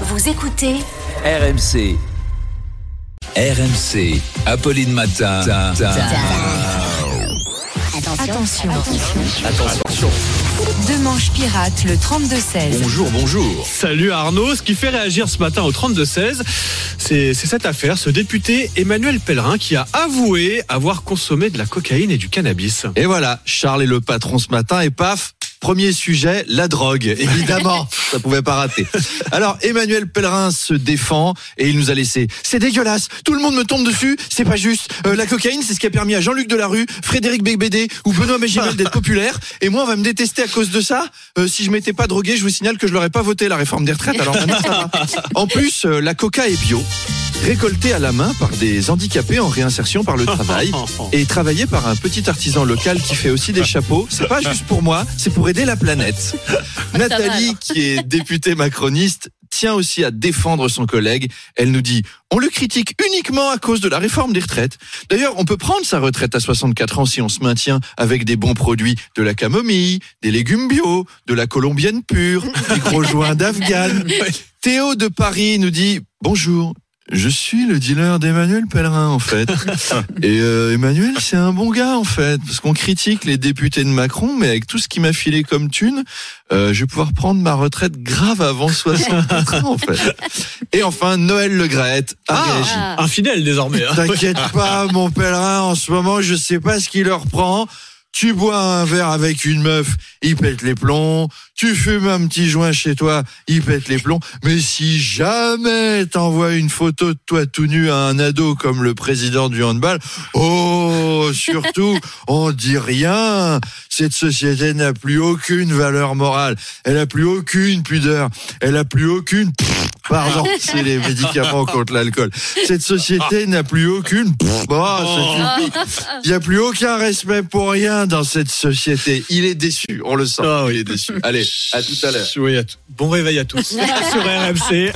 Vous écoutez RMC. RMC. Apolline Matin. Attention. Attention. Deux manches pirates, le 32-16. Bonjour, bonjour. Salut Arnaud. Ce qui fait réagir ce matin au 32-16, c'est c'est cette affaire, ce député Emmanuel Pellerin qui a avoué avoir consommé de la cocaïne et du cannabis. Et voilà, Charles est le patron ce matin et paf, Premier sujet, la drogue. Évidemment, ça pouvait pas rater. Alors, Emmanuel Pellerin se défend et il nous a laissé. C'est dégueulasse. Tout le monde me tombe dessus. C'est pas juste. Euh, la cocaïne, c'est ce qui a permis à Jean-Luc Delarue, Frédéric Beigbeder ou Benoît Magimel d'être populaire. Et moi, on va me détester à cause de ça. Euh, si je m'étais pas drogué, je vous signale que je l'aurais pas voté la réforme des retraites. Alors maintenant, ça va. En plus, euh, la coca est bio. Récoltée à la main par des handicapés en réinsertion par le travail et travaillée par un petit artisan local qui fait aussi des chapeaux. C'est pas juste pour moi, c'est pour aider la planète. Nathalie, qui est députée macroniste, tient aussi à défendre son collègue. Elle nous dit, on le critique uniquement à cause de la réforme des retraites. D'ailleurs, on peut prendre sa retraite à 64 ans si on se maintient avec des bons produits, de la camomille, des légumes bio, de la colombienne pure, des gros joints d'Afghan. Théo de Paris nous dit, bonjour, je suis le dealer d'Emmanuel Pellerin en fait. Et euh, Emmanuel, c'est un bon gars en fait, parce qu'on critique les députés de Macron, mais avec tout ce qu'il m'a filé comme thune, euh, je vais pouvoir prendre ma retraite grave avant 64 ans en fait. Et enfin, Noël Le Graët a réagi. Infidèle désormais. hein. T'inquiète pas, mon pèlerin, en ce moment, je sais pas ce qui leur prend. Tu bois un verre avec une meuf, il pète les plombs. Tu fumes un petit joint chez toi, il pète les plombs. Mais si jamais t'envoies une photo de toi tout nu à un ado comme le président du handball, oh, surtout, on dit rien. Cette société n'a plus aucune valeur morale. Elle a plus aucune pudeur. Elle a plus aucune, pardon, c'est les médicaments contre l'alcool. Cette société n'a plus aucune, bon, ça suffit. Il n'y a plus aucun respect pour rien dans cette société. Il est déçu, on le sent. Ah oui. Il est déçu. Allez, à tout à l'heure. Oui, à bon réveil à tous sur RMC.